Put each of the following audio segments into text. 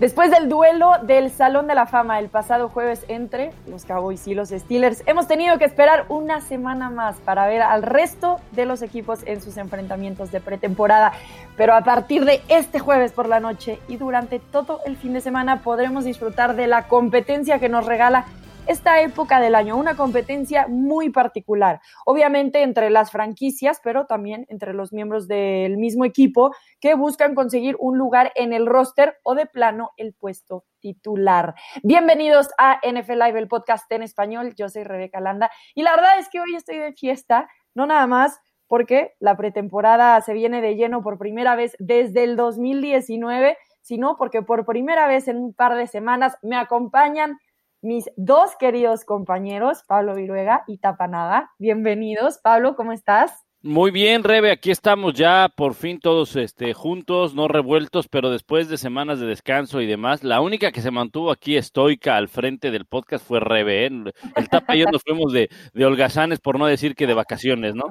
Después del duelo del Salón de la Fama el pasado jueves entre los Cowboys y los Steelers, hemos tenido que esperar una semana más para ver al resto de los equipos en sus enfrentamientos de pretemporada. Pero a partir de este jueves por la noche y durante todo el fin de semana podremos disfrutar de la competencia que nos regala esta época del año, una competencia muy particular, obviamente entre las franquicias, pero también entre los miembros del mismo equipo que buscan conseguir un lugar en el roster o de plano el puesto titular. Bienvenidos a NFL Live, el podcast en español. Yo soy Rebeca Landa y la verdad es que hoy estoy de fiesta, no nada más porque la pretemporada se viene de lleno por primera vez desde el 2019, sino porque por primera vez en un par de semanas me acompañan mis dos queridos compañeros, Pablo Viruega y Tapanada. Bienvenidos. Pablo, ¿cómo estás? Muy bien, Rebe, aquí estamos ya por fin todos este, juntos, no revueltos, pero después de semanas de descanso y demás, la única que se mantuvo aquí estoica al frente del podcast fue Rebe. ¿eh? El Tapa y yo nos fuimos de, de holgazanes, por no decir que de vacaciones, ¿no?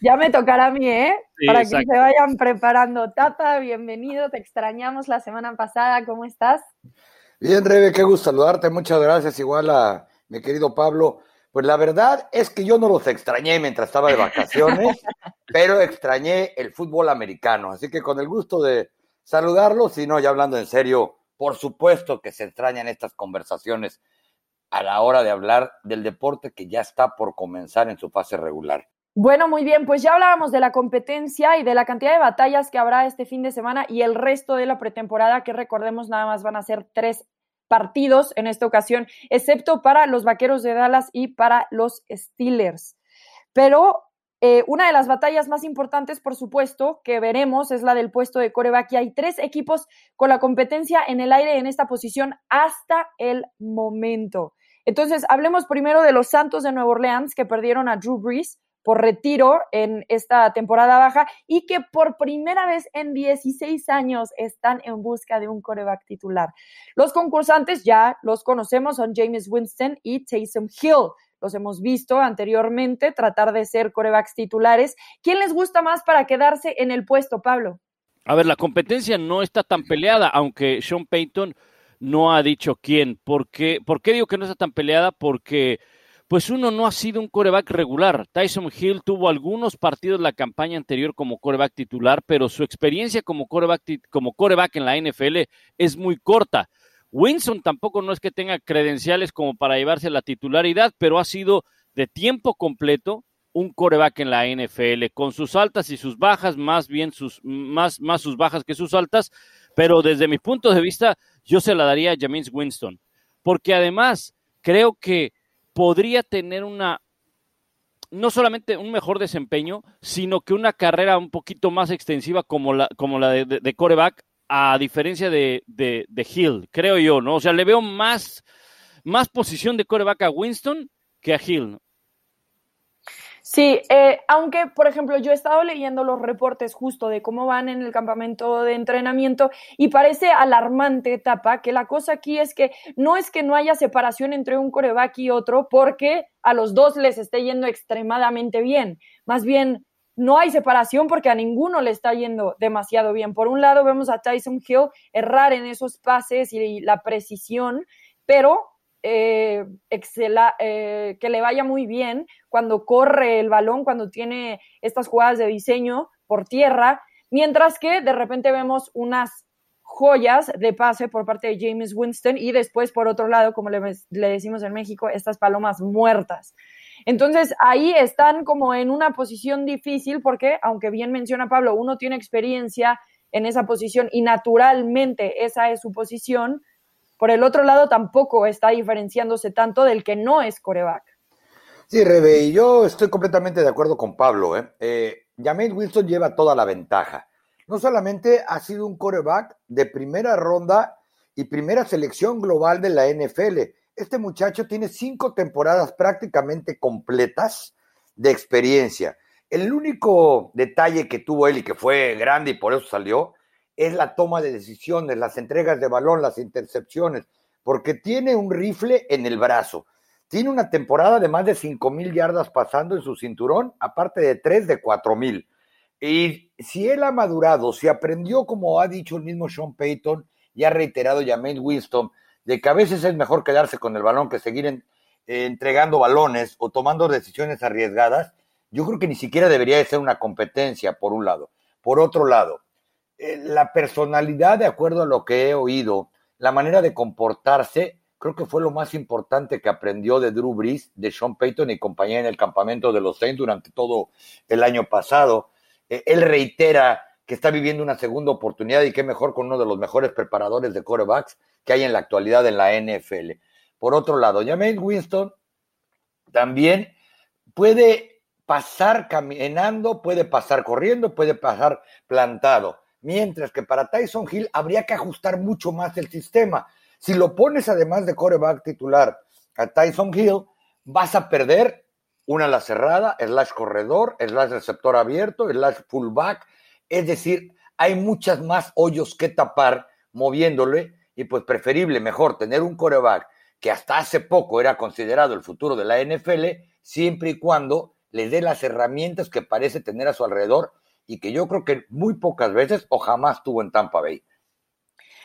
Ya me tocará a mí, ¿eh? Para que se vayan preparando. Tapa, bienvenido, te extrañamos la semana pasada, ¿cómo estás? Bien, Rebe, qué gusto saludarte. Muchas gracias. Igual a mi querido Pablo. Pues la verdad es que yo no los extrañé mientras estaba de vacaciones, pero extrañé el fútbol americano. Así que con el gusto de saludarlos, y no, ya hablando en serio, por supuesto que se extrañan estas conversaciones a la hora de hablar del deporte que ya está por comenzar en su fase regular. Bueno, muy bien, pues ya hablábamos de la competencia y de la cantidad de batallas que habrá este fin de semana y el resto de la pretemporada, que recordemos nada más van a ser tres partidos en esta ocasión, excepto para los Vaqueros de Dallas y para los Steelers. Pero eh, una de las batallas más importantes, por supuesto, que veremos es la del puesto de coreback y hay tres equipos con la competencia en el aire en esta posición hasta el momento. Entonces, hablemos primero de los Santos de Nueva Orleans que perdieron a Drew Brees por retiro en esta temporada baja y que por primera vez en 16 años están en busca de un coreback titular. Los concursantes ya los conocemos, son James Winston y Taysom Hill. Los hemos visto anteriormente tratar de ser corebacks titulares. ¿Quién les gusta más para quedarse en el puesto, Pablo? A ver, la competencia no está tan peleada, aunque Sean Payton no ha dicho quién. ¿Por qué, ¿Por qué digo que no está tan peleada? Porque pues uno no ha sido un coreback regular. Tyson Hill tuvo algunos partidos la campaña anterior como coreback titular, pero su experiencia como coreback, como coreback en la NFL es muy corta. Winston tampoco no es que tenga credenciales como para llevarse la titularidad, pero ha sido de tiempo completo un coreback en la NFL, con sus altas y sus bajas, más bien sus, más, más sus bajas que sus altas, pero desde mi punto de vista, yo se la daría a James Winston, porque además creo que podría tener una, no solamente un mejor desempeño, sino que una carrera un poquito más extensiva como la, como la de, coreback, a diferencia de, de, Hill, creo yo, ¿no? O sea, le veo más, más posición de coreback a Winston que a Hill. Sí, eh, aunque, por ejemplo, yo he estado leyendo los reportes justo de cómo van en el campamento de entrenamiento y parece alarmante, Tapa, que la cosa aquí es que no es que no haya separación entre un coreback y otro porque a los dos les esté yendo extremadamente bien. Más bien, no hay separación porque a ninguno le está yendo demasiado bien. Por un lado, vemos a Tyson Hill errar en esos pases y la precisión, pero eh, eh, que le vaya muy bien cuando corre el balón, cuando tiene estas jugadas de diseño por tierra, mientras que de repente vemos unas joyas de pase por parte de James Winston y después por otro lado, como le, le decimos en México, estas palomas muertas. Entonces ahí están como en una posición difícil porque, aunque bien menciona Pablo, uno tiene experiencia en esa posición y naturalmente esa es su posición, por el otro lado, tampoco está diferenciándose tanto del que no es coreback. Sí, Rebe, y yo estoy completamente de acuerdo con Pablo. ¿eh? eh Wilson lleva toda la ventaja. No solamente ha sido un coreback de primera ronda y primera selección global de la NFL. Este muchacho tiene cinco temporadas prácticamente completas de experiencia. El único detalle que tuvo él y que fue grande y por eso salió es la toma de decisiones, las entregas de balón, las intercepciones, porque tiene un rifle en el brazo. Tiene una temporada de más de cinco mil yardas pasando en su cinturón, aparte de tres de cuatro mil. Y si él ha madurado, si aprendió, como ha dicho el mismo Sean Payton, y ha reiterado James Winston de que a veces es mejor quedarse con el balón que seguir eh, entregando balones o tomando decisiones arriesgadas, yo creo que ni siquiera debería de ser una competencia, por un lado. Por otro lado, la personalidad, de acuerdo a lo que he oído, la manera de comportarse, creo que fue lo más importante que aprendió de Drew Brees, de Sean Payton y compañía en el campamento de los Saints durante todo el año pasado. Eh, él reitera que está viviendo una segunda oportunidad y qué mejor con uno de los mejores preparadores de quarterbacks que hay en la actualidad en la NFL. Por otro lado, James Winston también puede pasar caminando, puede pasar corriendo, puede pasar plantado. Mientras que para Tyson Hill habría que ajustar mucho más el sistema. Si lo pones además de coreback titular a Tyson Hill, vas a perder una la cerrada, slash corredor, slash receptor abierto, slash fullback. Es decir, hay muchas más hoyos que tapar moviéndole y pues preferible, mejor tener un coreback que hasta hace poco era considerado el futuro de la NFL, siempre y cuando le dé las herramientas que parece tener a su alrededor y que yo creo que muy pocas veces o jamás tuvo en Tampa Bay.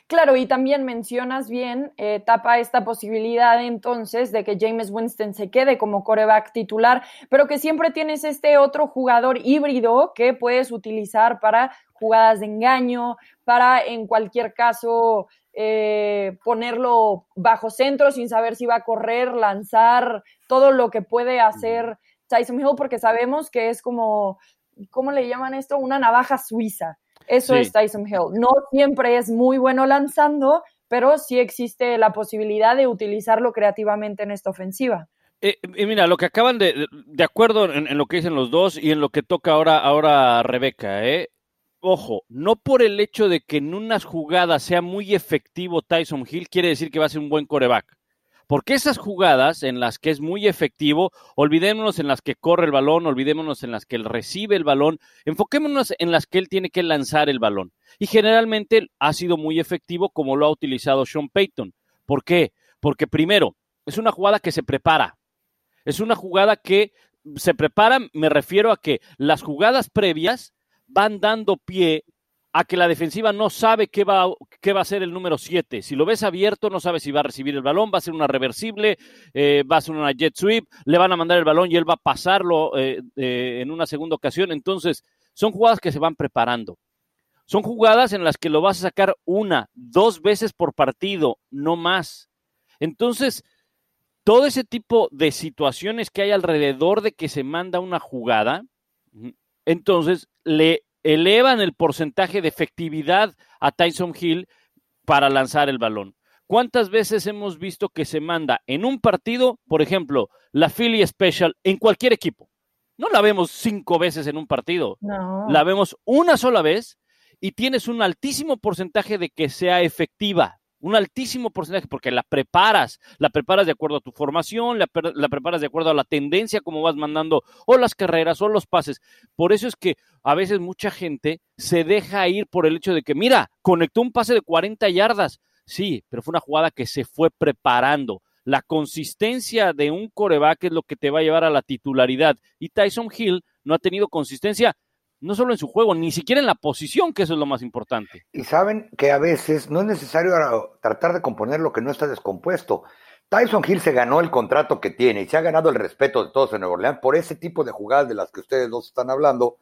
Claro, y también mencionas bien, eh, tapa esta posibilidad entonces de que James Winston se quede como coreback titular, pero que siempre tienes este otro jugador híbrido que puedes utilizar para jugadas de engaño, para en cualquier caso eh, ponerlo bajo centro sin saber si va a correr, lanzar, todo lo que puede hacer Tyson Hill, porque sabemos que es como, ¿cómo le llaman esto? Una navaja suiza. Eso es Tyson Hill. No siempre es muy bueno lanzando, pero sí existe la posibilidad de utilizarlo creativamente en esta ofensiva. Eh, y mira, lo que acaban de, de acuerdo en, en, lo que dicen los dos y en lo que toca ahora, ahora Rebeca, ¿eh? ojo, no por el hecho de que en unas jugadas sea muy efectivo Tyson Hill, quiere decir que va a ser un buen coreback. Porque esas jugadas en las que es muy efectivo, olvidémonos en las que corre el balón, olvidémonos en las que él recibe el balón, enfoquémonos en las que él tiene que lanzar el balón. Y generalmente ha sido muy efectivo como lo ha utilizado Sean Payton. ¿Por qué? Porque primero, es una jugada que se prepara. Es una jugada que se prepara, me refiero a que las jugadas previas van dando pie a que la defensiva no sabe qué va, qué va a ser el número 7. Si lo ves abierto, no sabe si va a recibir el balón, va a ser una reversible, eh, va a ser una jet sweep, le van a mandar el balón y él va a pasarlo eh, eh, en una segunda ocasión. Entonces, son jugadas que se van preparando. Son jugadas en las que lo vas a sacar una, dos veces por partido, no más. Entonces, todo ese tipo de situaciones que hay alrededor de que se manda una jugada, entonces le elevan el porcentaje de efectividad a Tyson Hill para lanzar el balón. ¿Cuántas veces hemos visto que se manda en un partido, por ejemplo, la Philly Special en cualquier equipo? No la vemos cinco veces en un partido, no. la vemos una sola vez y tienes un altísimo porcentaje de que sea efectiva un altísimo porcentaje porque la preparas, la preparas de acuerdo a tu formación, la, preparas de acuerdo a la tendencia como vas mandando o las carreras o los pases. Por eso es que a veces mucha gente se deja ir por el hecho de que, mira, conectó un pase de 40 yardas. Sí, pero fue una jugada que se fue preparando. La consistencia de un coreback es lo que te va a llevar a la titularidad. Y Tyson Hill no ha tenido consistencia no solo en su juego, ni siquiera en la posición, que eso es lo más importante. Y saben que a veces no es necesario tratar de componer lo que no está descompuesto. Tyson Hill se ganó el contrato que tiene y se ha ganado el respeto de todos en Nueva Orleans por ese tipo de jugadas de las que ustedes dos están hablando.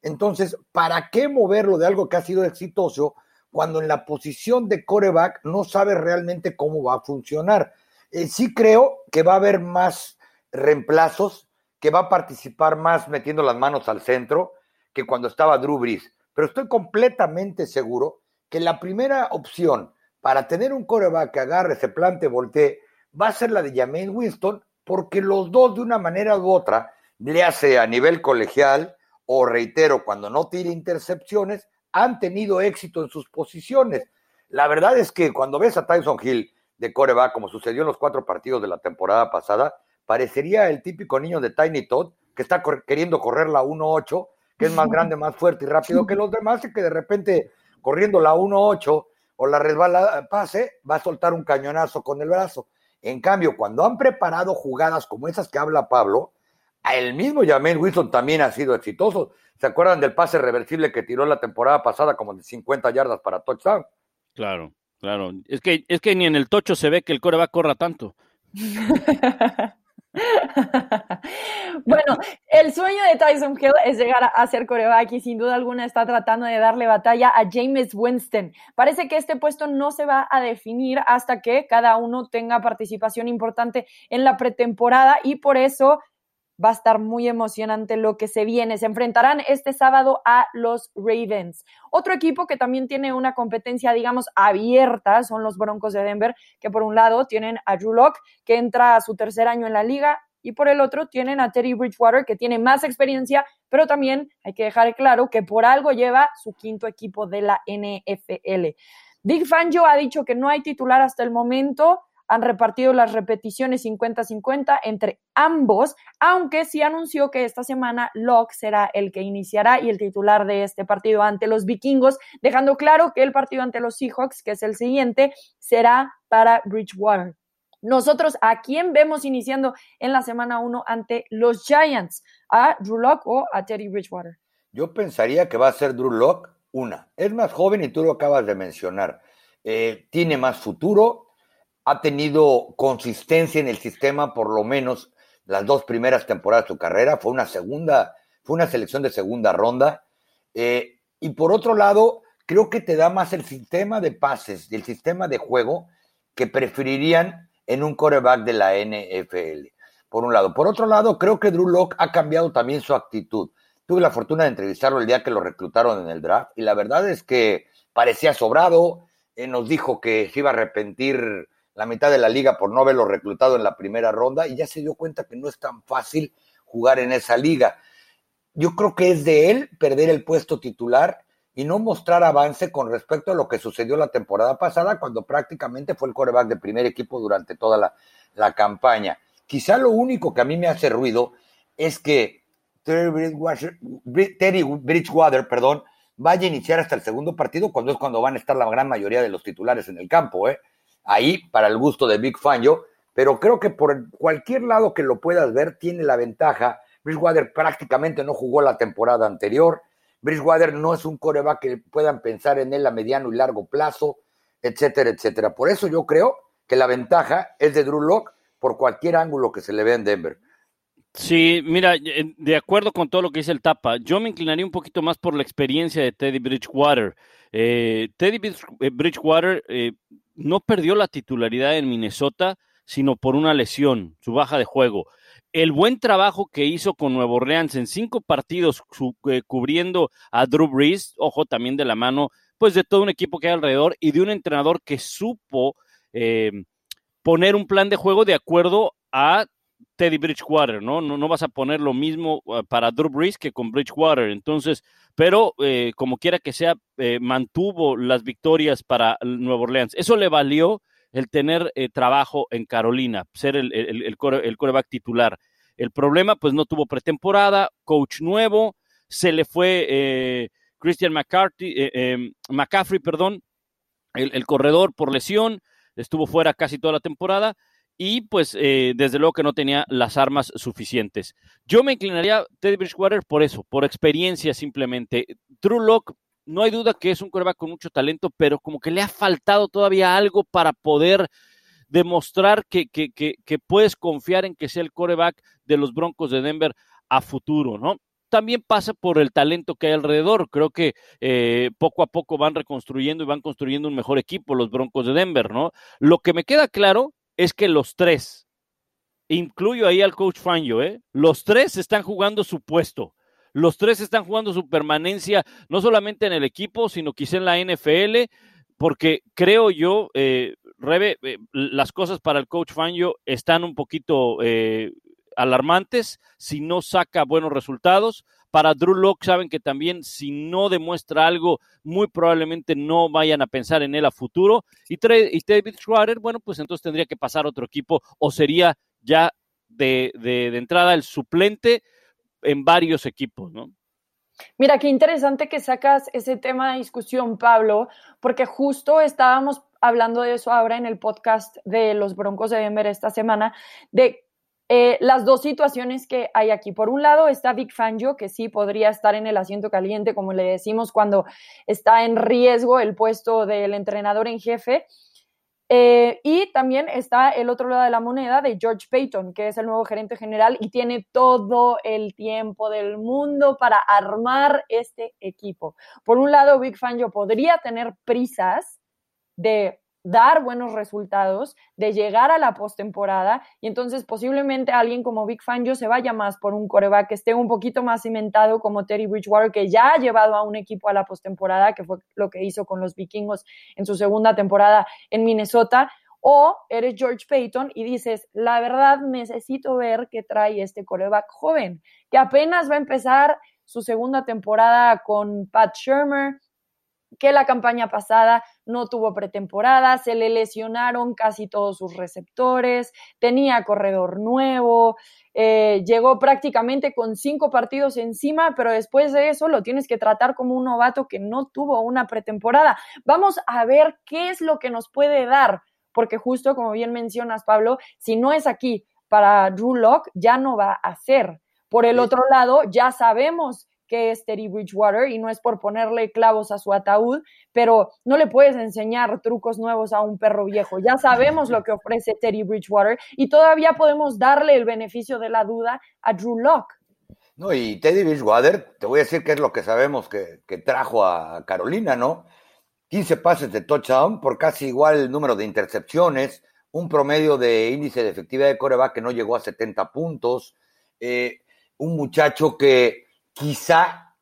Entonces, ¿para qué moverlo de algo que ha sido exitoso cuando en la posición de coreback no sabe realmente cómo va a funcionar? Eh, sí creo que va a haber más reemplazos, que va a participar más metiendo las manos al centro, que cuando estaba Drew Brees. Pero estoy completamente seguro que la primera opción para tener un coreback que agarre, se plante, voltee, va a ser la de James Winston, porque los dos de una manera u otra, le hace a nivel colegial o reitero, cuando no tire intercepciones, han tenido éxito en sus posiciones. La verdad es que cuando ves a Tyson Hill de coreback, como sucedió en los cuatro partidos de la temporada pasada, parecería el típico niño de Tiny Todd que está queriendo correr la 1-8 que es más grande, más fuerte y rápido que los demás, y que de repente corriendo la 1-8 o la resbala pase, va a soltar un cañonazo con el brazo. En cambio, cuando han preparado jugadas como esas que habla Pablo, el mismo James Wilson también ha sido exitoso. ¿Se acuerdan del pase reversible que tiró la temporada pasada como de 50 yardas para touchdown? Claro. Claro, es que, es que ni en el tocho se ve que el coreback corra tanto. bueno, el sueño de Tyson Hill es llegar a ser coreback y sin duda alguna está tratando de darle batalla a James Winston. Parece que este puesto no se va a definir hasta que cada uno tenga participación importante en la pretemporada y por eso va a estar muy emocionante lo que se viene. Se enfrentarán este sábado a los Ravens. Otro equipo que también tiene una competencia, digamos, abierta son los Broncos de Denver, que por un lado tienen a Drew Locke, que entra a su tercer año en la liga, y por el otro tienen a Terry Bridgewater, que tiene más experiencia, pero también hay que dejar claro que por algo lleva su quinto equipo de la NFL. Big Fangio ha dicho que no hay titular hasta el momento, han repartido las repeticiones 50-50 entre ambos, aunque sí anunció que esta semana Locke será el que iniciará y el titular de este partido ante los vikingos, dejando claro que el partido ante los Seahawks, que es el siguiente, será para Bridgewater. Nosotros, ¿a quién vemos iniciando en la semana 1 ante los Giants? ¿A Drew Locke o a Teddy Bridgewater? Yo pensaría que va a ser Drew Locke una. Es más joven y tú lo acabas de mencionar. Eh, tiene más futuro, ha tenido consistencia en el sistema por lo menos las dos primeras temporadas de su carrera. Fue una segunda, fue una selección de segunda ronda. Eh, y por otro lado, creo que te da más el sistema de pases y el sistema de juego que preferirían en un coreback de la NFL. Por un lado. Por otro lado, creo que Drew Locke ha cambiado también su actitud. Tuve la fortuna de entrevistarlo el día que lo reclutaron en el draft y la verdad es que parecía sobrado. Eh, nos dijo que se iba a arrepentir la mitad de la liga por no haberlo reclutado en la primera ronda y ya se dio cuenta que no es tan fácil jugar en esa liga. Yo creo que es de él perder el puesto titular y no mostrar avance con respecto a lo que sucedió la temporada pasada cuando prácticamente fue el coreback de primer equipo durante toda la, la campaña. Quizá lo único que a mí me hace ruido es que Terry Bridgewater, Terry Bridgewater perdón, vaya a iniciar hasta el segundo partido cuando es cuando van a estar la gran mayoría de los titulares en el campo, ¿eh? Ahí para el gusto de Big Fangio, pero creo que por cualquier lado que lo puedas ver, tiene la ventaja. Bridgewater prácticamente no jugó la temporada anterior. Bridgewater no es un coreback que puedan pensar en él a mediano y largo plazo, etcétera, etcétera. Por eso yo creo que la ventaja es de Drew Locke por cualquier ángulo que se le vea en Denver. Sí, mira, de acuerdo con todo lo que dice el Tapa, yo me inclinaría un poquito más por la experiencia de Teddy Bridgewater. Eh, Teddy eh, Bridgewater eh, no perdió la titularidad en Minnesota, sino por una lesión, su baja de juego. El buen trabajo que hizo con Nuevo Orleans en cinco partidos eh, cubriendo a Drew Brees, ojo también de la mano, pues de todo un equipo que hay alrededor y de un entrenador que supo eh, poner un plan de juego de acuerdo a Teddy Bridgewater, ¿no? ¿no? No vas a poner lo mismo uh, para Drew Brees que con Bridgewater. Entonces, pero eh, como quiera que sea, eh, mantuvo las victorias para Nueva Orleans. Eso le valió el tener eh, trabajo en Carolina, ser el, el, el, coreback titular. El problema, pues no tuvo pretemporada, coach nuevo, se le fue Christian McCarthy, em, McCaffrey, perdón, el corredor por lesión, estuvo fuera casi toda la temporada y pues eh, desde luego que no tenía las armas suficientes. Yo me inclinaría Teddy Bridgewater por eso, por experiencia simplemente. True Lock, no hay duda que es un coreback con mucho talento, pero como que le ha faltado todavía algo para poder demostrar que, que, que, puedes confiar en que sea el coreback de los Broncos de Denver a futuro, ¿no? también pasa por el talento que hay alrededor. Creo que eh, poco a poco van reconstruyendo y van construyendo un mejor equipo los Broncos de Denver, ¿no? Lo que me queda claro es que los tres, incluyo ahí al coach Fangio, ¿eh? los tres están jugando su puesto. Los tres están jugando su permanencia, no solamente en el equipo, sino quizá en la NFL, porque creo yo, eh, Rebe, eh, las cosas para el coach Fangio están un poquito eh, alarmantes si no saca buenos resultados. Para Drew Locke saben que también si no demuestra algo, muy probablemente no vayan a pensar en él a futuro. Y, y David Schroeder, bueno, pues entonces tendría que pasar a otro equipo o sería ya de, de, de entrada el suplente en varios equipos, ¿no? Mira, qué interesante que sacas ese tema de discusión, Pablo, porque justo estábamos hablando de eso ahora en el podcast de los Broncos de Denver esta semana, de eh, las dos situaciones que hay aquí. Por un lado está Vic Fangio, que sí podría estar en el asiento caliente, como le decimos, cuando está en riesgo el puesto del entrenador en jefe. Eh, y también está el otro lado de la moneda de George Payton, que es el nuevo gerente general y tiene todo el tiempo del mundo para armar este equipo. Por un lado, Vic Fangio podría tener prisas de dar buenos resultados, de llegar a la postemporada y entonces posiblemente alguien como Big Fangio se vaya más por un coreback que esté un poquito más cimentado como Terry Bridgewater que ya ha llevado a un equipo a la postemporada, que fue lo que hizo con los vikingos en su segunda temporada en Minnesota, o eres George Payton y dices, la verdad necesito ver qué trae este coreback joven, que apenas va a empezar su segunda temporada con Pat Shermer, que la campaña pasada no tuvo pretemporada, se le lesionaron casi todos sus receptores, tenía corredor nuevo, eh, llegó prácticamente con cinco partidos encima, pero después de eso lo tienes que tratar como un novato que no tuvo una pretemporada. Vamos a ver qué es lo que nos puede dar, porque justo como bien mencionas, Pablo, si no es aquí para Drew Locke, ya no va a ser. Por el otro lado, ya sabemos que es Terry Bridgewater y no es por ponerle clavos a su ataúd, pero no le puedes enseñar trucos nuevos a un perro viejo. Ya sabemos lo que ofrece Terry Bridgewater y todavía podemos darle el beneficio de la duda a Drew Locke. No, y Teddy Bridgewater, te voy a decir qué es lo que sabemos que, que trajo a Carolina, ¿no? 15 pases de touchdown por casi igual el número de intercepciones, un promedio de índice de efectividad de coreback que no llegó a 70 puntos, eh, un muchacho que quizá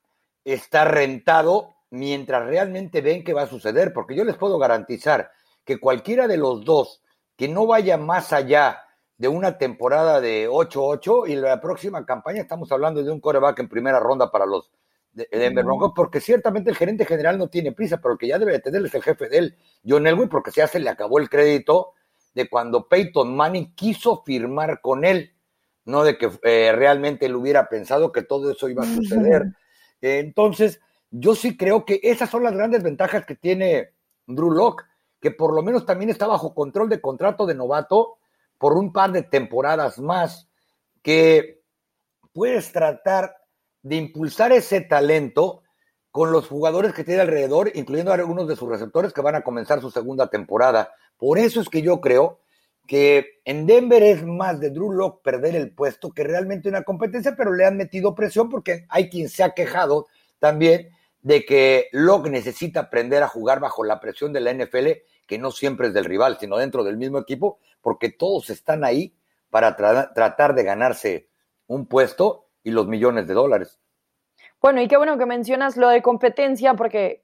está rentado mientras realmente ven que va a suceder, porque yo les puedo garantizar que cualquiera de los dos que no vaya más allá de una temporada de 8-8 y la próxima campaña estamos hablando de un coreback en primera ronda para los Denver Broncos, porque ciertamente el gerente general no tiene prisa, pero el que ya debe de tener es el jefe de él, John Elway, porque ya se le acabó el crédito de cuando Peyton Manning quiso firmar con él no de que eh, realmente él hubiera pensado que todo eso iba a suceder. entonces, yo sí creo que esas son las grandes ventajas que tiene Drew Locke, que por lo menos también está bajo control de contrato de novato por un par de temporadas más, que puedes tratar de impulsar ese talento con los jugadores que tiene alrededor, incluyendo algunos de sus receptores que van a comenzar su segunda temporada. Por eso es que yo creo que en Denver es más de Drew Locke perder el puesto que realmente una competencia, pero le han metido presión porque hay quien se ha quejado también de que Locke necesita aprender a jugar bajo la presión de la NFL, que no siempre es del rival, sino dentro del mismo equipo, porque todos están ahí para tratar de ganarse un puesto y los millones de dólares. Bueno, y qué bueno que mencionas lo de competencia, porque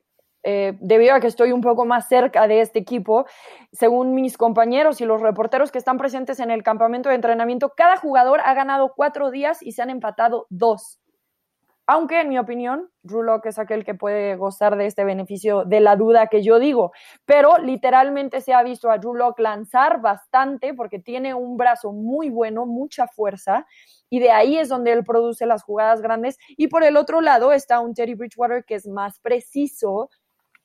eh, debido a que estoy un poco más cerca de este equipo, según mis compañeros y los reporteros que están presentes en el campamento de entrenamiento, cada jugador ha ganado cuatro días y se han empatado dos. Aunque, en mi opinión, Drew es aquel que puede gozar de este beneficio de la duda que yo digo. Pero literalmente se ha visto a Drew lanzar bastante porque tiene un brazo muy bueno, mucha fuerza. Y de ahí es donde él produce las jugadas grandes. Y por el otro lado está un Terry Bridgewater que es más preciso,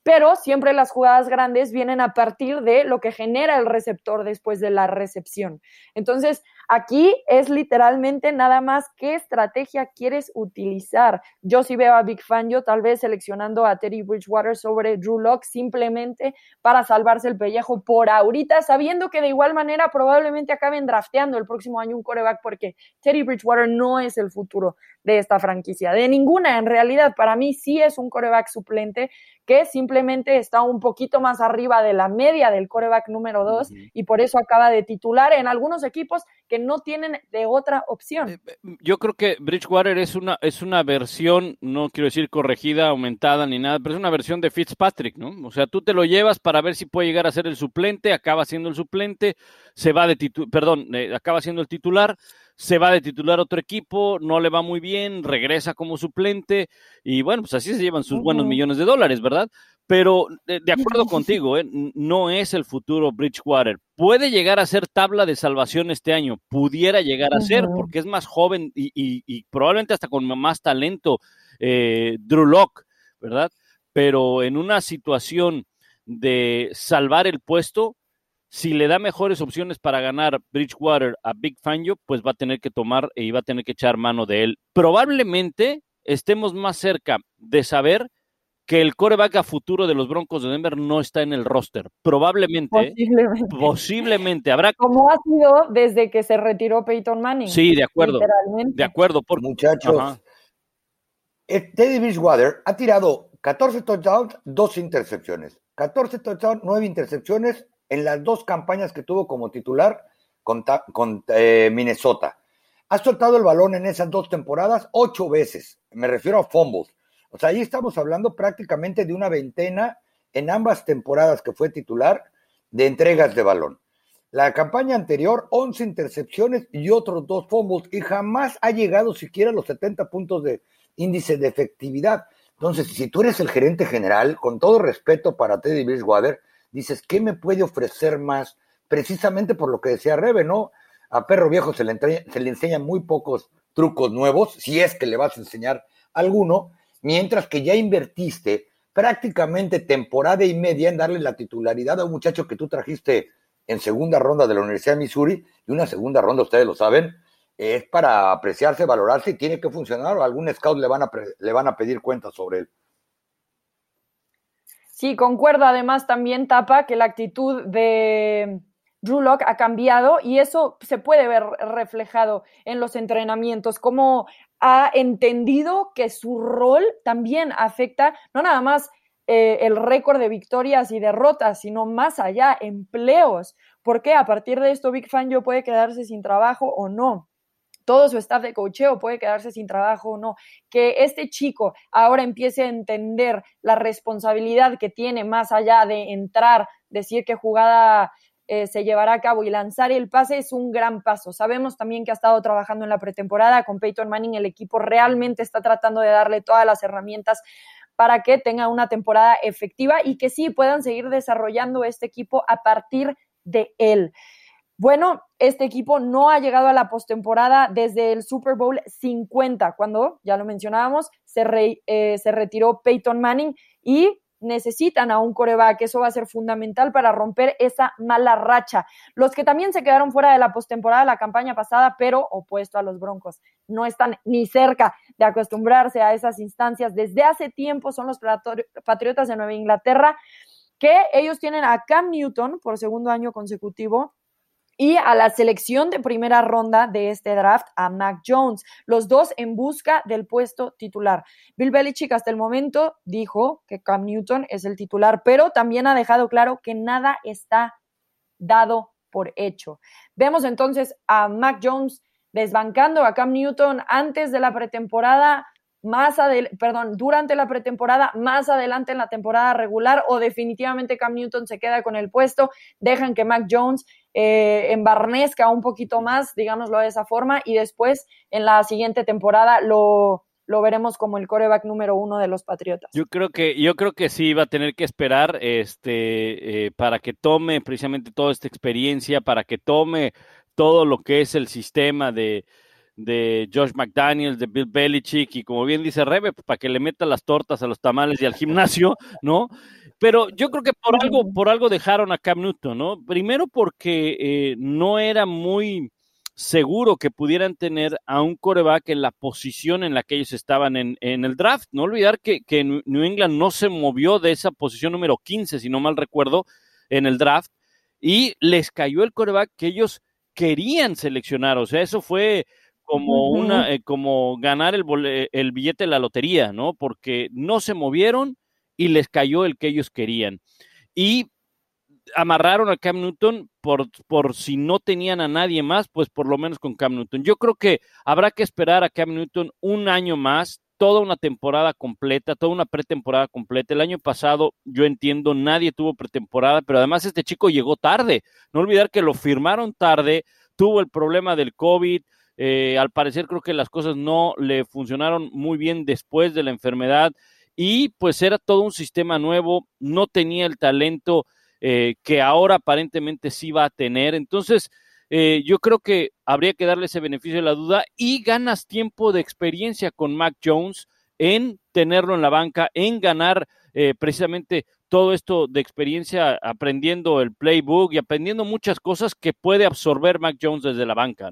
pero siempre las jugadas grandes vienen a partir de lo que genera el receptor después de la recepción. Entonces, aquí es literalmente nada más qué estrategia quieres utilizar. Yo sí veo a Big Fan, yo tal vez seleccionando a Terry Bridgewater sobre Drew Locke simplemente para salvarse el pellejo por ahorita, sabiendo que de igual manera probablemente acaben drafteando el próximo año un coreback porque Terry Bridgewater no es el futuro de esta franquicia, de ninguna en realidad. Para mí sí es un coreback suplente que simplemente está un poquito más arriba de la media del coreback número dos y por eso acaba de titular en algunos equipos que no tienen de otra opción. Eh, eh, yo creo que Bridgewater es una, es una versión, no quiero decir corregida, aumentada ni nada, pero es una versión de Fitzpatrick, ¿no? O sea, tú te lo llevas para ver si puede llegar a ser el suplente, acaba siendo el suplente, se va de titular, perdón, eh, acaba siendo el titular, se va de titular otro equipo, no le va muy bien, regresa como suplente y bueno, pues así se llevan sus buenos millones de dólares, ¿verdad? Pero de, acuerdo contigo, ¿eh? no es el futuro Bridgewater. Puede llegar a ser tabla de salvación este año, pudiera llegar a ser, porque es más joven y, probablemente hasta con más talento eh, Drew Locke, ¿verdad? Pero en una situación de salvar el puesto, si le da mejores opciones para ganar Bridgewater a Big Fangio, pues va a tener que tomar y va a tener que echar mano de él. Probablemente estemos más cerca de saber que el coreback a futuro de los Broncos de Denver no está en el roster. Probablemente. Posiblemente. Posiblemente. Habrá. Como ha sido desde que se retiró Peyton Manning. Sí, de acuerdo. De acuerdo. Por... Muchachos, eh, Teddy Bridgewater ha tirado 14 touchdowns, 2 intercepciones. 14 touchdowns, 9 intercepciones en las dos campañas que tuvo como titular con, eh, Minnesota. Ha soltado el balón en esas dos temporadas ocho veces. Me refiero a fumbles. O sea, ahí estamos hablando prácticamente de una veintena en ambas temporadas que fue titular de entregas de balón. La campaña anterior, 11 intercepciones y otros dos fumbles y jamás ha llegado siquiera a los 70 puntos de índice de efectividad. Entonces, si tú eres el gerente general, con todo respeto para Teddy Bridgewater, dices, ¿qué me puede ofrecer más? Precisamente por lo que decía Rebe, ¿no? A perro viejo se le, se le enseñan muy pocos trucos nuevos, si es que le vas a enseñar alguno, mientras que ya invertiste prácticamente temporada y media en darle la titularidad a un muchacho que tú trajiste en segunda ronda de la Universidad de Missouri, y una segunda ronda, ustedes lo saben, es para apreciarse, valorarse y tiene que funcionar o algún scout le van a, le van a pedir cuentas sobre él. Sí, concuerdo además también, Tapa, que la actitud de Drew Locke ha cambiado y eso se puede ver reflejado en los entrenamientos, como ha entendido que su rol también afecta no nada más eh, el récord de victorias y derrotas, sino más allá, empleos. Porque a partir de esto Big Fan yo puede quedarse sin trabajo o no todo su staff de cocheo puede quedarse sin trabajo o no, que este chico ahora empiece a entender la responsabilidad que tiene más allá de entrar, decir qué jugada eh, se llevará a cabo y lanzar el pase es un gran paso. Sabemos también que ha estado trabajando en la pretemporada con Peyton Manning, el equipo realmente está tratando de darle todas las herramientas para que tenga una temporada efectiva y que sí puedan seguir desarrollando este equipo a partir de él. Bueno, este equipo no ha llegado a la postemporada desde el Super Bowl 50, cuando, ya lo mencionábamos, se, eh, se retiró Peyton Manning y necesitan a un coreback. Eso va a ser fundamental para romper esa mala racha. Los que también se quedaron fuera de la postemporada la campaña pasada, pero opuesto a los Broncos, no están ni cerca de acostumbrarse a esas instancias. Desde hace tiempo son los Patriotas de Nueva Inglaterra, que ellos tienen a Cam Newton por segundo año consecutivo y a la selección de primera ronda de este draft a Mac Jones, los dos en busca del puesto titular. Bill Belichick hasta el momento dijo que Cam Newton es el titular, pero también ha dejado claro que nada está dado por hecho. Vemos entonces a Mac Jones desbancando a Cam Newton antes de la pretemporada, más adelante, perdón, durante la pretemporada, más adelante en la temporada regular o definitivamente Cam Newton se queda con el puesto, dejan que Mac Jones eh, embarnezca un poquito más, digámoslo de esa forma, y después en la siguiente temporada lo, lo veremos como el coreback número uno de los Patriotas. Yo creo que, yo creo que sí va a tener que esperar este, eh, para que tome precisamente toda esta experiencia, para que tome todo lo que es el sistema de, de Josh McDaniels, de Bill Belichick, y como bien dice Rebe, pues, para que le meta las tortas a los tamales y al gimnasio, ¿no? Pero yo creo que por algo, por algo dejaron a Cam Newton, ¿no? Primero porque eh, no era muy seguro que pudieran tener a un coreback en la posición en la que ellos estaban en, en el draft. No olvidar que, que, New England no se movió de esa posición número 15, si no mal recuerdo, en el draft, y les cayó el coreback que ellos querían seleccionar. O sea, eso fue como una, eh, como ganar el, el billete de la lotería, ¿no? Porque no se movieron y les cayó el que ellos querían. Y amarraron a Cam Newton por, por si no tenían a nadie más, pues por lo menos con Cam Newton. Yo creo que habrá que esperar a Cam Newton un año más, toda una temporada completa, toda una pretemporada completa. El año pasado, yo entiendo, nadie tuvo pretemporada, pero además este chico llegó tarde. No olvidar que lo firmaron tarde, tuvo el problema del COVID, eh, al parecer creo que las cosas no le funcionaron muy bien después de la enfermedad y pues era todo un sistema nuevo, no tenía el talento eh, que ahora aparentemente sí va a tener. Entonces, eh, yo creo que habría que darle ese beneficio de la duda y ganas tiempo de experiencia con Mac Jones en tenerlo en la banca, en ganar precisamente todo esto de experiencia aprendiendo el playbook y aprendiendo muchas cosas que puede absorber Mac Jones desde la banca.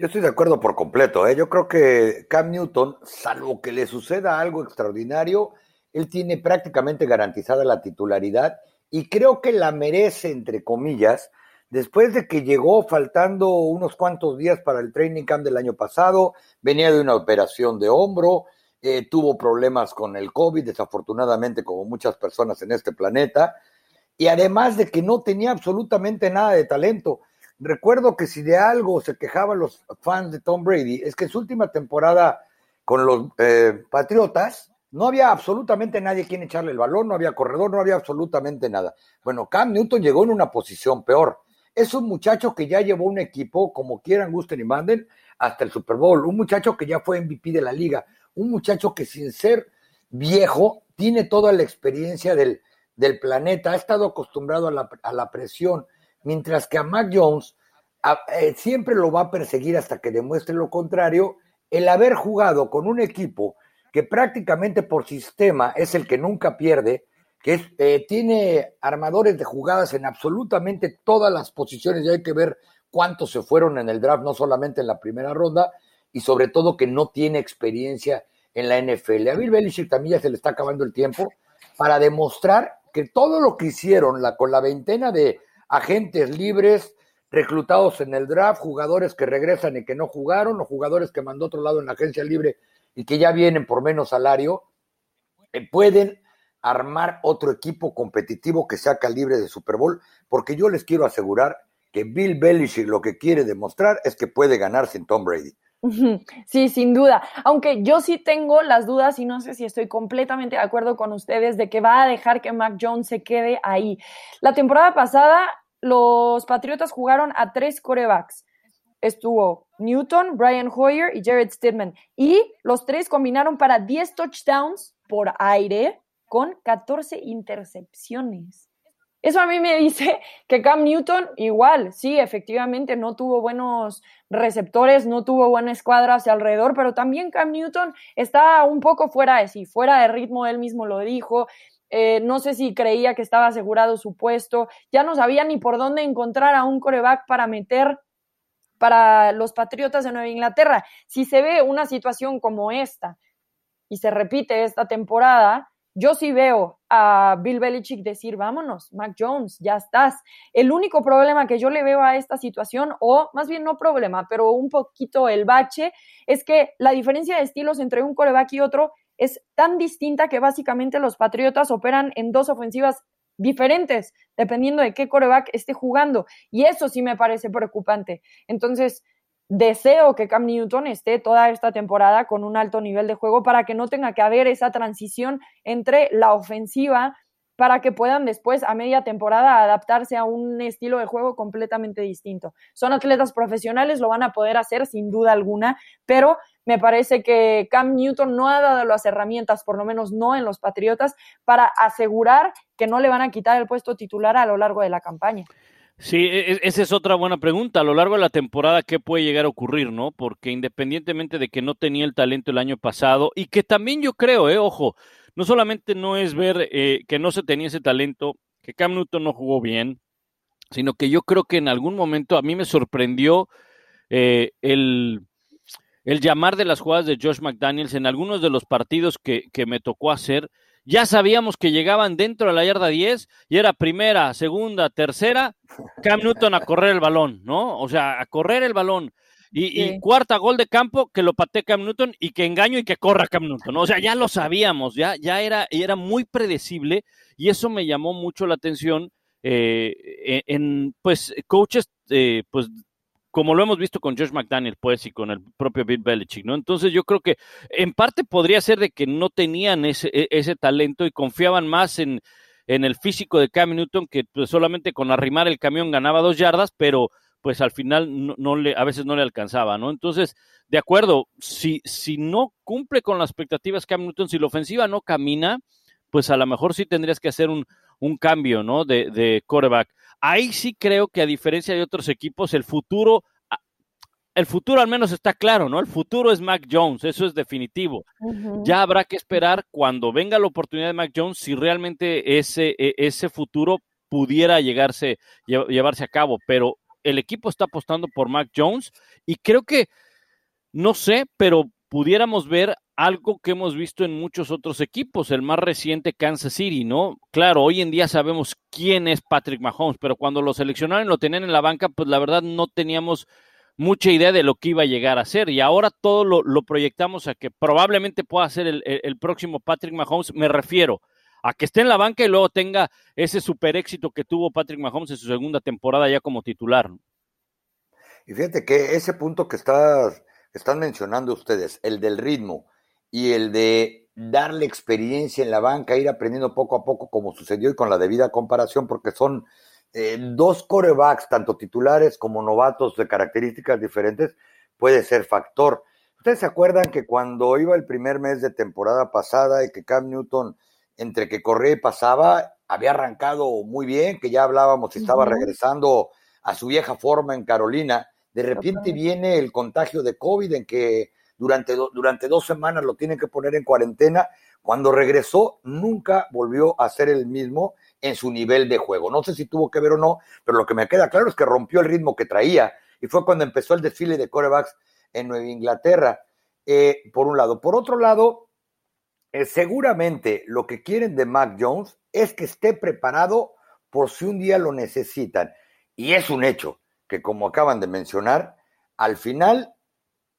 Yo estoy de acuerdo por completo. ¿eh? Yo creo que Cam Newton, salvo que le suceda algo extraordinario, él tiene prácticamente garantizada la titularidad y creo que la merece, entre comillas, después de que llegó faltando unos cuantos días para el training camp del año pasado, venía de una operación de hombro, eh, tuvo problemas con el COVID, desafortunadamente, como muchas personas en este planeta, y además de que no tenía absolutamente nada de talento. Recuerdo que si de algo se quejaban los fans de Tom Brady, es que en su última temporada con los eh, Patriotas, no había absolutamente nadie quien echarle el balón, no había corredor, no había absolutamente nada. Bueno, Cam Newton llegó en una posición peor. Es un muchacho que ya llevó un equipo, como quieran, gusten y manden, hasta el Super Bowl. Un muchacho que ya fue MVP de la liga. Un muchacho que sin ser viejo, tiene toda la experiencia del, planeta, ha estado acostumbrado a la, presión, mientras que a Mac Jones eh, siempre lo va a perseguir hasta que demuestre lo contrario, el haber jugado con un equipo que prácticamente por sistema es el que nunca pierde, que es, eh, tiene armadores de jugadas en absolutamente todas las posiciones y hay que ver cuántos se fueron en el draft, no solamente en la primera ronda, y sobre todo que no tiene experiencia en la NFL. A Bill Belichick también ya se le está acabando el tiempo para demostrar que todo lo que hicieron con la veintena de agentes libres, reclutados en el draft, jugadores que regresan y que no jugaron, o jugadores que mandó otro lado en la agencia libre y que ya vienen por menos salario, eh, pueden armar otro equipo competitivo que sea calibre de Super Bowl, porque yo les quiero asegurar que Bill Belichick lo que quiere demostrar es que puede ganar sin Tom Brady. Sí, sin duda. Aunque yo sí tengo las dudas y no sé si estoy completamente de acuerdo con ustedes de que va a dejar que Mac Jones se quede ahí. La temporada pasada los Patriotas jugaron a tres corebacks estuvo Newton, Brian Hoyer y Jared Stidman. Y los tres combinaron para 10 touchdowns por aire con 14 intercepciones. Eso a mí me dice que Cam Newton igual, sí, efectivamente no tuvo buenos receptores, no tuvo buena escuadra hacia alrededor, pero también Cam Newton está un poco fuera de sí, fuera de ritmo, él mismo lo dijo. Eh, no sé si creía que estaba asegurado su puesto, ya no sabía ni por dónde encontrar a un coreback para meter para los Patriotas de Nueva Inglaterra. Si se ve una situación como esta y se repite esta temporada, yo sí veo a Bill Belichick decir, vámonos, Mac Jones, ya estás. El único problema que yo le veo a esta situación, o más bien no problema, pero un poquito el bache, es que la diferencia de estilos entre un coreback y otro es tan distinta que básicamente los Patriotas operan en dos ofensivas diferentes, dependiendo de qué coreback esté jugando. Y eso sí me parece preocupante. Entonces, deseo que Cam Newton esté toda esta temporada con un alto nivel de juego para que no tenga que haber esa transición entre la ofensiva para que puedan después a media temporada adaptarse a un estilo de juego completamente distinto. Son atletas profesionales, lo van a poder hacer sin duda alguna, pero me parece que Cam Newton no ha dado las herramientas, por lo menos no en los Patriotas, para asegurar que no le van a quitar el puesto titular a lo largo de la campaña. Sí, e, e, esa es otra buena pregunta. A lo largo de la temporada, ¿qué puede llegar a ocurrir, no? Porque independientemente de que no tenía el talento el año pasado y que también yo creo, eh, ojo, no solamente no es ver eh, que no se tenía ese talento, que Cam Newton no jugó bien, sino que yo creo que en algún momento a mí me sorprendió eh, el el llamar de las jugadas de Josh McDaniels en algunos de los partidos que, me tocó hacer. Ya sabíamos que llegaban dentro de la yarda 10 y era primera, segunda, tercera, Cam Newton a correr el balón, ¿no? O sea, a correr el balón. Y, cuarta gol de campo que lo patee Cam Newton y que engaño y que corra Cam Newton. ¿no? O sea, ya lo sabíamos, ya, ya era, era muy predecible y eso me llamó mucho la atención eh, e, en, pues, coaches eh, pues, como lo hemos visto con Josh McDaniel, pues, y con el propio Bill Belichick, ¿no? Entonces yo creo que en parte podría ser de que no tenían ese, e, ese talento y confiaban más en, en el físico de Cam Newton, que pues, solamente con arrimar el camión ganaba dos yardas, pero pues al final no, le, a veces no le alcanzaba, ¿no? Entonces, de acuerdo, si, si no cumple con las expectativas Cam Newton, si la ofensiva no camina, pues a lo mejor sí tendrías que hacer un, un cambio, ¿no? De, de quarterback. Ahí sí creo que a diferencia de otros equipos, el futuro el futuro al menos está claro, ¿no? El futuro es Mac Jones, eso es definitivo. Ya habrá que esperar cuando venga la oportunidad de Mac Jones si realmente ese, e, ese futuro pudiera llegarse, llevarse a cabo, pero el equipo está apostando por Mac Jones y creo que, no sé, pero pudiéramos ver algo que hemos visto en muchos otros equipos, el más reciente Kansas City, ¿no? Claro, hoy en día sabemos quién es Patrick Mahomes, pero cuando lo seleccionaron y lo tenían en la banca, pues la verdad no teníamos mucha idea de lo que iba a llegar a ser y ahora todo lo, proyectamos a que probablemente pueda ser el, el, próximo Patrick Mahomes, me refiero a que esté en la banca y luego tenga ese super éxito que tuvo Patrick Mahomes en su segunda temporada ya como titular. Y fíjate que ese punto que están mencionando ustedes, el del ritmo, y el de darle experiencia en la banca, ir aprendiendo poco a poco como sucedió y con la debida comparación, porque son eh, dos corebacks, tanto titulares como novatos de características diferentes, puede ser factor. Ustedes se acuerdan que cuando iba el primer mes de temporada pasada y que Cam Newton, entre que corría y pasaba, había arrancado muy bien, que ya hablábamos y estaba regresando a su vieja forma en Carolina. De repente viene el contagio de COVID en que durante, durante dos semanas lo tienen que poner en cuarentena. Cuando regresó, nunca volvió a ser el mismo en su nivel de juego. No sé si tuvo que ver o no, pero lo que me queda claro es que rompió el ritmo que traía y fue cuando empezó el desfile de corebacks en Nueva Inglaterra, eh, por un lado. Por otro lado, eh, seguramente lo que quieren de Mac Jones es que esté preparado por si un día lo necesitan. Y es un hecho que, como acaban de mencionar, al final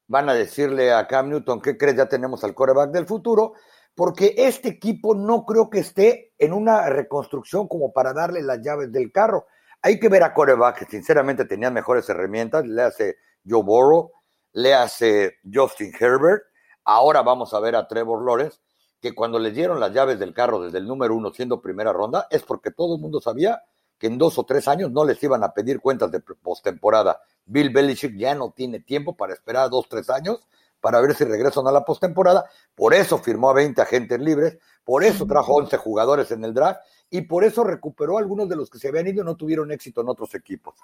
van a decirle a Cam Newton, ¿qué crees? Ya tenemos al coreback del futuro, porque este equipo no creo que esté en una reconstrucción como para darle las llaves del carro. Hay que ver a coreback que sinceramente tenía mejores herramientas, le hace Joe Burrow, le hace Justin Herbert, ahora vamos a ver a Trevor Lawrence, que cuando le dieron las llaves del carro desde el número uno siendo primera ronda, es porque todo el mundo sabía que en dos o tres años no les iban a pedir cuentas de postemporada. Bill Belichick ya no tiene tiempo para esperar dos o tres años para ver si regresan a la postemporada. Por eso firmó a 20 agentes libres, por eso trajo 11 jugadores en el draft y por eso recuperó a algunos de los que se habían ido y no tuvieron éxito en otros equipos.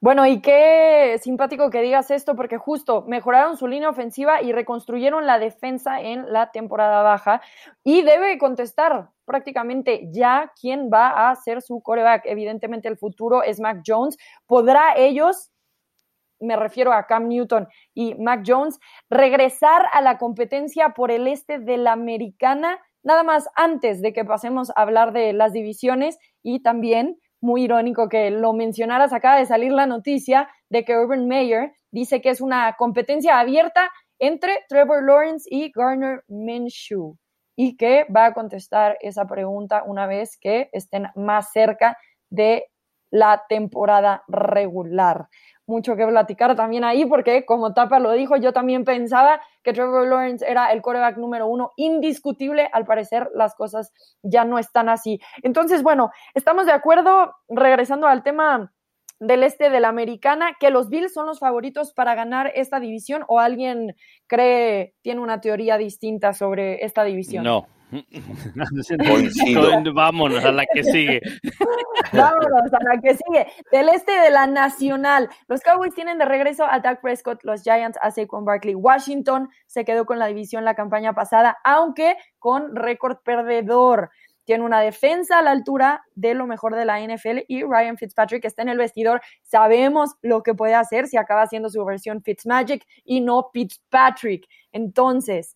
Bueno, y qué simpático que digas esto, porque justo mejoraron su línea ofensiva y reconstruyeron la defensa en la temporada baja. Y debe contestar prácticamente ya quién va a ser su coreback. Evidentemente, el futuro es Mac Jones. ¿Podrá ellos me refiero a Cam Newton y Mac Jones, regresar a la competencia por el este de la americana, nada más antes de que pasemos a hablar de las divisiones y también muy irónico que lo mencionaras, acaba de salir la noticia de que Urban Meyer dice que es una competencia abierta entre Trevor Lawrence y Garner Minshew y que va a contestar esa pregunta una vez que estén más cerca de la temporada regular mucho que platicar también ahí, porque como Tapa lo dijo, yo también pensaba que Trevor Lawrence era el coreback número uno, indiscutible. Al parecer, las cosas ya no están así. Entonces, bueno, estamos de acuerdo, regresando al tema del este de la americana, que los Bills son los favoritos para ganar esta división o alguien cree, tiene una teoría distinta sobre esta división? No, Vámonos a la que sigue. Vámonos a la que sigue. Del este de la Nacional. Los Cowboys tienen de regreso a Doug Prescott, los Giants a Saquon Barkley. Washington se quedó con la división la campaña pasada, aunque con récord perdedor. Tiene una defensa a la altura de lo mejor de la NFL y Ryan Fitzpatrick está en el vestidor. Sabemos lo que puede hacer si acaba siendo su versión Fitzmagic y no Fitzpatrick. Entonces,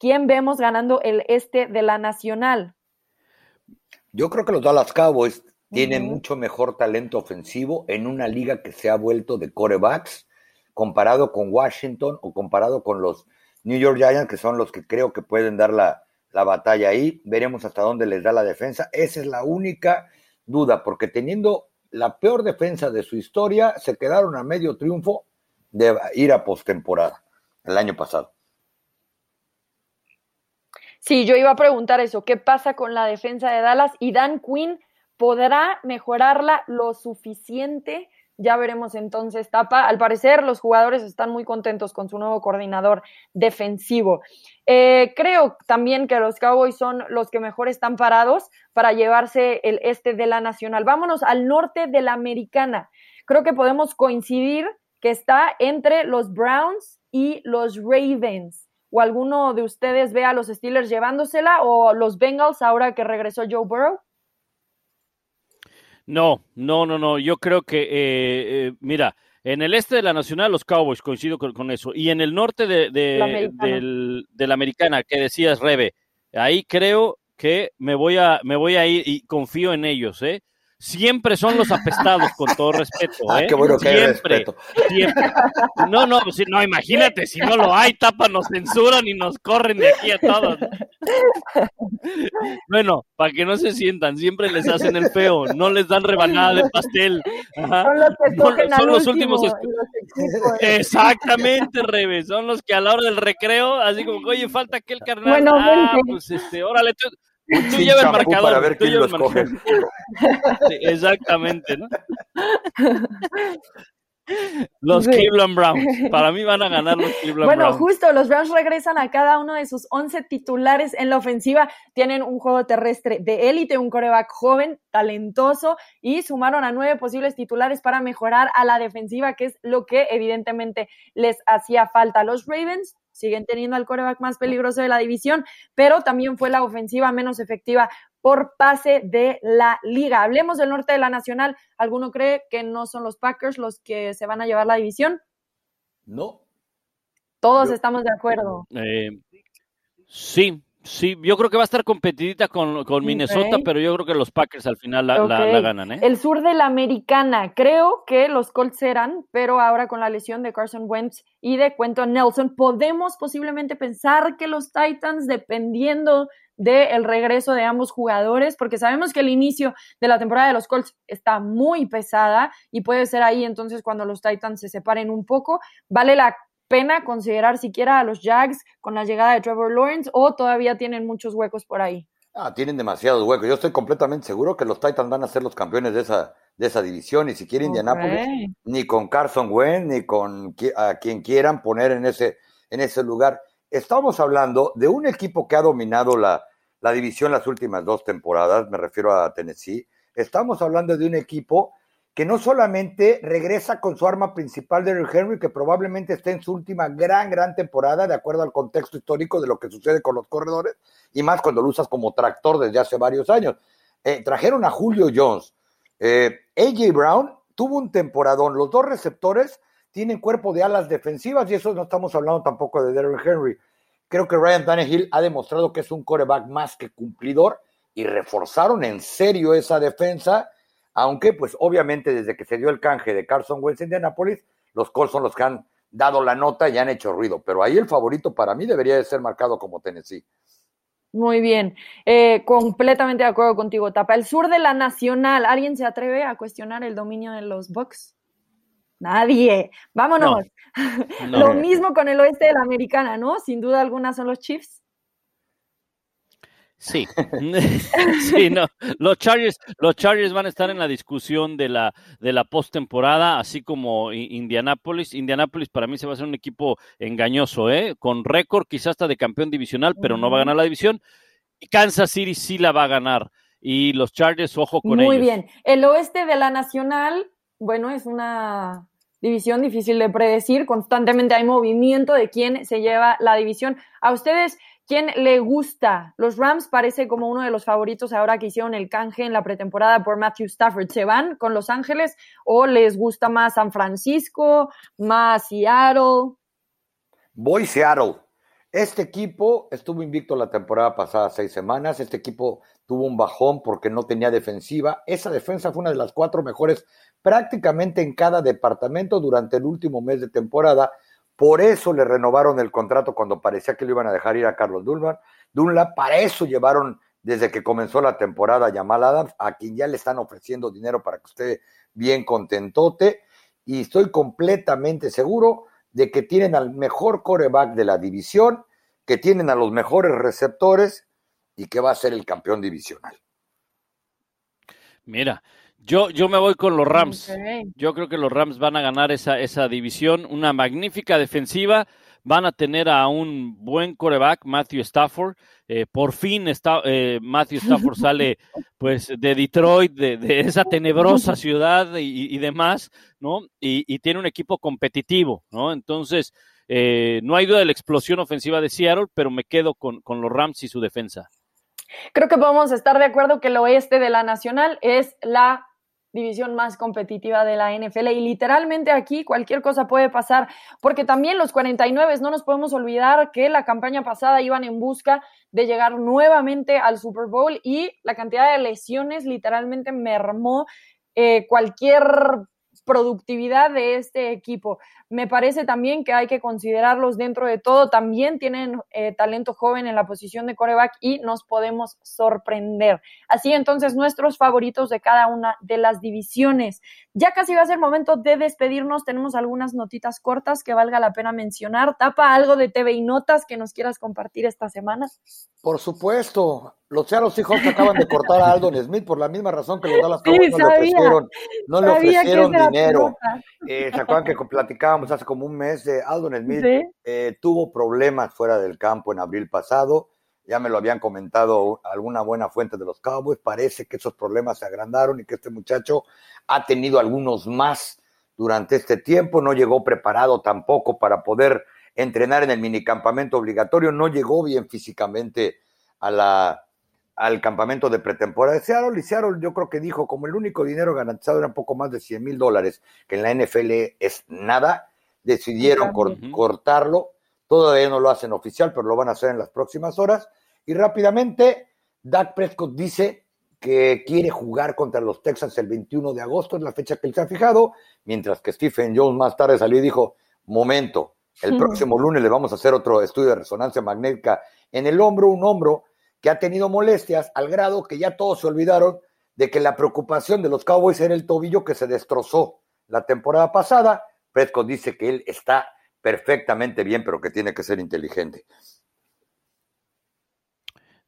¿Quién vemos ganando el este de la Nacional? Yo creo que los Dallas Cowboys tienen mucho mejor talento ofensivo en una liga que se ha vuelto de corebacks comparado con Washington o comparado con los New York Giants, que son los que creo que pueden dar la, la batalla ahí. Veremos hasta dónde les da la defensa. Esa es la única duda, porque teniendo la peor defensa de su historia, se quedaron a medio triunfo de ir a postemporada el año pasado. Sí, yo iba a preguntar eso, ¿qué pasa con la defensa de Dallas? ¿Y Dan Quinn podrá mejorarla lo suficiente? Ya veremos entonces, Tapa. Al parecer, los jugadores están muy contentos con su nuevo coordinador defensivo. Eh, creo también que los Cowboys son los que mejor están parados para llevarse el este de la Nacional. Vámonos al norte de la Americana. Creo que podemos coincidir que está entre los Browns y los Ravens. ¿O alguno de ustedes ve a los Steelers llevándosela o los Bengals ahora que regresó Joe Burrow? No, no, no, no. Yo creo que, eh, eh, mira, en el este de la Nacional, los Cowboys, coincido con, eso. Y en el norte de, de, la americana, que decías, Rebe, ahí creo que me voy a, me voy a ir y confío en ellos, ¿eh? Siempre son los apestados, con todo respeto. Ah, ¿eh? qué bueno que siempre, respeto. siempre. No, no, pues, no, imagínate, si no lo hay, tapa, nos censuran y nos corren de aquí a todos. Bueno, para que no se sientan, siempre les hacen el feo, no les dan rebanada de pastel. Son los, últimos. Exactamente, Rebe, son los que a la hora del recreo, así como, oye, falta aquel carnal. Bueno, ah, pues este, órale, tú, Tú llevas el marcador. Para ver quién lo escoge. exactamente, ¿no? Los Cleveland Browns. Para mí van a ganar los Cleveland Browns. Bueno, justo, los Browns regresan a cada uno de sus 11 titulares en la ofensiva. Tienen un juego terrestre de élite, un coreback joven, talentoso y sumaron a nueve posibles titulares para mejorar a la defensiva, que es lo que evidentemente les hacía falta. Los Ravens siguen teniendo al coreback más peligroso de la división, pero también fue la ofensiva menos efectiva por pase de la liga. Hablemos del norte de la nacional. ¿Alguno cree que no son los Packers los que se van a llevar la división? No. Todos estamos de acuerdo. Eh, sí, Sí, yo creo que va a estar competidita con, Minnesota, pero yo creo que los Packers al final la, ganan. ¿eh? El sur de la americana, creo que los Colts serán, pero ahora con la lesión de Carson Wentz y de Quentin Nelson, podemos posiblemente pensar que los Titans, dependiendo del regreso de ambos jugadores, porque sabemos que el inicio de la temporada de los Colts está muy pesada y puede ser ahí entonces cuando los Titans se separen un poco, vale la pena considerar siquiera a los Jags con la llegada de Trevor Lawrence o todavía tienen muchos huecos por ahí? Ah, tienen demasiados huecos. Yo estoy completamente seguro que los Titans van a ser los campeones de esa, de esa división. Y si quiere Indianapolis, ni con Carson Wentz, ni con a quien quieran poner en ese, en ese lugar. Estamos hablando de un equipo que ha dominado la, la división las últimas dos temporadas, me refiero a Tennessee. Estamos hablando de un equipo que no solamente regresa con su arma principal, Derrick Henry, que probablemente esté en su última gran, gran temporada, de acuerdo al contexto histórico de lo que sucede con los corredores, y más cuando lo usas como tractor desde hace varios años. Eh, trajeron a Julio Jones. Eh, AJ Brown tuvo un temporadón. Los dos receptores tienen cuerpo de alas defensivas, y eso no estamos hablando tampoco de Derrick Henry. Creo que Ryan Tannehill ha demostrado que es un coreback más que cumplidor, y reforzaron en serio esa defensa aunque pues obviamente desde que se dio el canje de Carson Wentz en Indianapolis, los Colts son los que han dado la nota y han hecho ruido, pero ahí el favorito para mí debería de ser marcado como Tennessee. Muy bien, eh, completamente de acuerdo contigo, Tapa. El sur de la Nacional, ¿alguien se atreve a cuestionar el dominio de los Bucks? Nadie. Vámonos. Lo mismo con el oeste de la Americana, ¿no? Sin duda alguna son los Chiefs. Sí, sí, no. Los Chargers, los Chargers van a estar en la discusión de la, de la postemporada, así como Indianapolis. Indianapolis para mí se va a ser un equipo engañoso, ¿eh? Con récord, quizás hasta de campeón divisional, pero no va a ganar la división. Y Kansas City sí la va a ganar. Y los Chargers, ojo con ellos. Muy bien. El oeste de la Nacional, bueno, es una división difícil de predecir. Constantemente hay movimiento de quién se lleva la división. A ustedes, ¿Quién le gusta? Los Rams parece como uno de los favoritos ahora que hicieron el canje en la pretemporada por Matthew Stafford. ¿Se van con Los Ángeles o les gusta más San Francisco, más Seattle? Voy Seattle. Este equipo estuvo invicto la temporada pasada seis semanas. Este equipo tuvo un bajón porque no tenía defensiva. Esa defensa fue una de las cuatro mejores prácticamente en cada departamento durante el último mes de temporada. Por eso le renovaron el contrato cuando parecía que le iban a dejar ir a Carlos Dunlap. Para eso llevaron desde que comenzó la temporada a Jamal Adams, a quien ya le están ofreciendo dinero para que esté bien contentote. Y estoy completamente seguro de que tienen al mejor coreback de la división, que tienen a los mejores receptores y que va a ser el campeón divisional. Mira, yo, yo me voy con los Rams. Yo creo que los Rams van a ganar esa, esa división. Una magnífica defensiva, van a tener a un buen coreback, Matthew Stafford. Eh, por fin está, eh, Matthew Stafford sale pues de Detroit, de, esa tenebrosa ciudad y, demás, ¿no? Y, tiene un equipo competitivo, ¿no? Entonces, eh, no hay duda de la explosión ofensiva de Seattle, pero me quedo con, con los Rams y su defensa. Creo que podemos estar de acuerdo que el oeste de la Nacional es la división más competitiva de la NFL y literalmente aquí cualquier cosa puede pasar, porque también los 49 no nos podemos olvidar que la campaña pasada iban en busca de llegar nuevamente al Super Bowl y la cantidad de lesiones literalmente mermó eh, cualquier productividad de este equipo. Me parece también que hay que considerarlos dentro de todo. También tienen eh, talento joven en la posición de coreback y nos podemos sorprender. Así entonces, nuestros favoritos de cada una de las divisiones. Ya casi va a ser momento de despedirnos. Tenemos algunas notitas cortas que valga la pena mencionar. Tapa algo de TV y notas que nos quieras compartir esta semana. Por supuesto. Los Seattle Seahawks acaban de cortar a Aldon Smith por la misma razón que los Dallas Cowboys no le ofrecieron, no le ofrecieron dinero. Eh, ¿Se acuerdan que platicábamos hace como un mes de Aldon Smith? Eh, tuvo problemas fuera del campo en abril pasado. Ya me lo habían comentado alguna buena fuente de los Cowboys. Parece que esos problemas se agrandaron y que este muchacho ha tenido algunos más durante este tiempo. No llegó preparado tampoco para poder entrenar en el minicampamento obligatorio. No llegó bien físicamente a la al campamento de pretemporada de Seattle y Seattle yo creo que dijo como el único dinero garantizado era un poco más de 100 mil dólares, que en la NFL es nada, decidieron cortarlo, todavía no lo hacen oficial, pero lo van a hacer en las próximas horas. Y rápidamente Dak Prescott dice que quiere jugar contra los Texans el 21 de agosto, es la fecha que él se ha fijado, mientras que Stephen Jones más tarde salió y dijo, momento, el próximo lunes le vamos a hacer otro estudio de resonancia magnética en el hombro, un hombro que ha tenido molestias al grado que ya todos se olvidaron de que la preocupación de los Cowboys era el tobillo que se destrozó la temporada pasada. Prescott dice que él está perfectamente bien, pero que tiene que ser inteligente.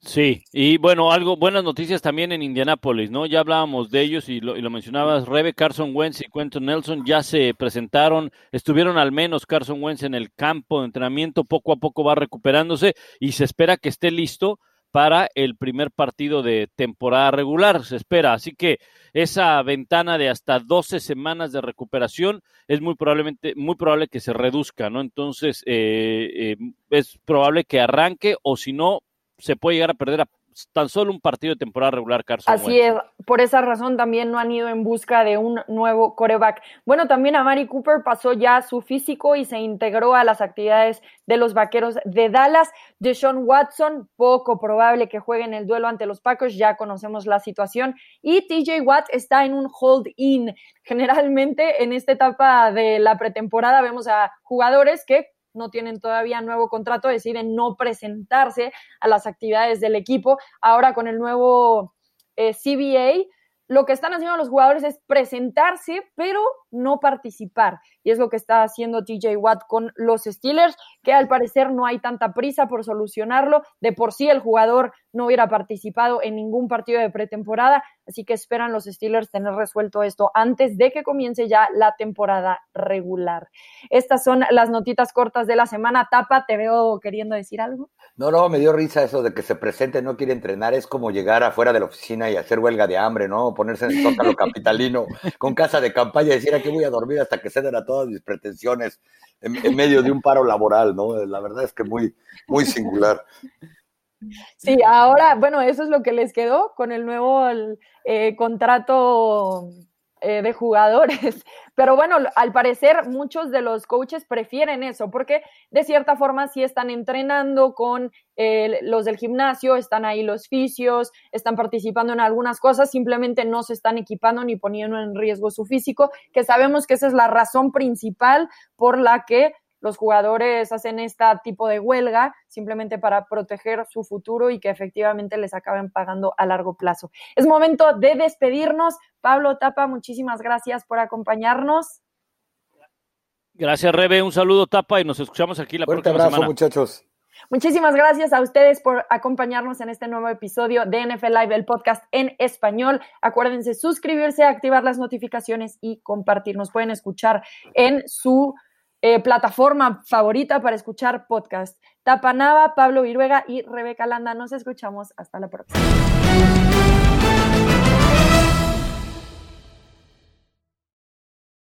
Sí, y bueno, algo, buenas noticias también en Indianápolis, ¿no? Ya hablábamos de ellos y lo, mencionabas, Rebe, Carson Wentz y Quentin Nelson ya se presentaron, estuvieron al menos Carson Wentz en el campo de entrenamiento, poco a poco va recuperándose y se espera que esté listo para el primer partido de temporada regular, se espera. Así que esa ventana de hasta 12 semanas de recuperación es muy probablemente muy probable que se reduzca, ¿no? Entonces eh, eh, es probable que arranque o si no se puede llegar a perder a tan solo un partido de temporada regular, Carson. Así es, por esa razón también no han ido en busca de un nuevo coreback. Bueno, también a Mari Cooper pasó ya su físico y se integró a las actividades de los vaqueros de Dallas. Deshaun Watson, poco probable que juegue en el duelo ante los Packers, ya conocemos la situación. Y TJ Watt está en un hold-in. Generalmente en esta etapa de la pretemporada vemos a jugadores que no tienen todavía nuevo contrato, deciden no presentarse a las actividades del equipo. Ahora con el nuevo eh, CBA, lo que están haciendo los jugadores es presentarse, pero no participar. Y es lo que está haciendo TJ Watt con los Steelers, que al parecer no hay tanta prisa por solucionarlo. De por sí el jugador no hubiera participado en ningún partido de pretemporada, así que esperan los Steelers tener resuelto esto antes de que comience ya la temporada regular. Estas son las notitas cortas de la semana. Tapa, te veo queriendo decir algo. No, no, me dio risa eso de que se presente, no quiere entrenar, es como llegar afuera de la oficina y hacer huelga de hambre, ¿no? Ponerse en el zócalo capitalino con casa de campaña y decir aquí voy a dormir hasta que ceden a todas mis pretensiones en, medio de un paro laboral, ¿no? La verdad es que muy, muy singular. Sí, ahora, bueno, eso es lo que les quedó con el nuevo eh, contrato eh, de jugadores. Pero bueno, al parecer muchos de los coaches prefieren eso porque de cierta forma sí están entrenando con eh, los del gimnasio, están ahí los fisios, están participando en algunas cosas, simplemente no se están equipando ni poniendo en riesgo su físico, que sabemos que esa es la razón principal por la que los jugadores hacen este tipo de huelga simplemente para proteger su futuro y que efectivamente les acaben pagando a largo plazo. Es momento de despedirnos. Pablo Tapa, muchísimas gracias por acompañarnos. Gracias, Rebe. Un saludo, Tapa, y nos escuchamos aquí la Fuerte próxima abrazo, muchachos. Muchísimas gracias a ustedes por acompañarnos en este nuevo episodio de NFL Live, el podcast en español. Acuérdense suscribirse, activar las notificaciones y compartir. Nos pueden escuchar en su eh, plataforma favorita para escuchar podcast. Tapanaba, Pablo Viruega y Rebeca Landa. Nos escuchamos. Hasta la próxima.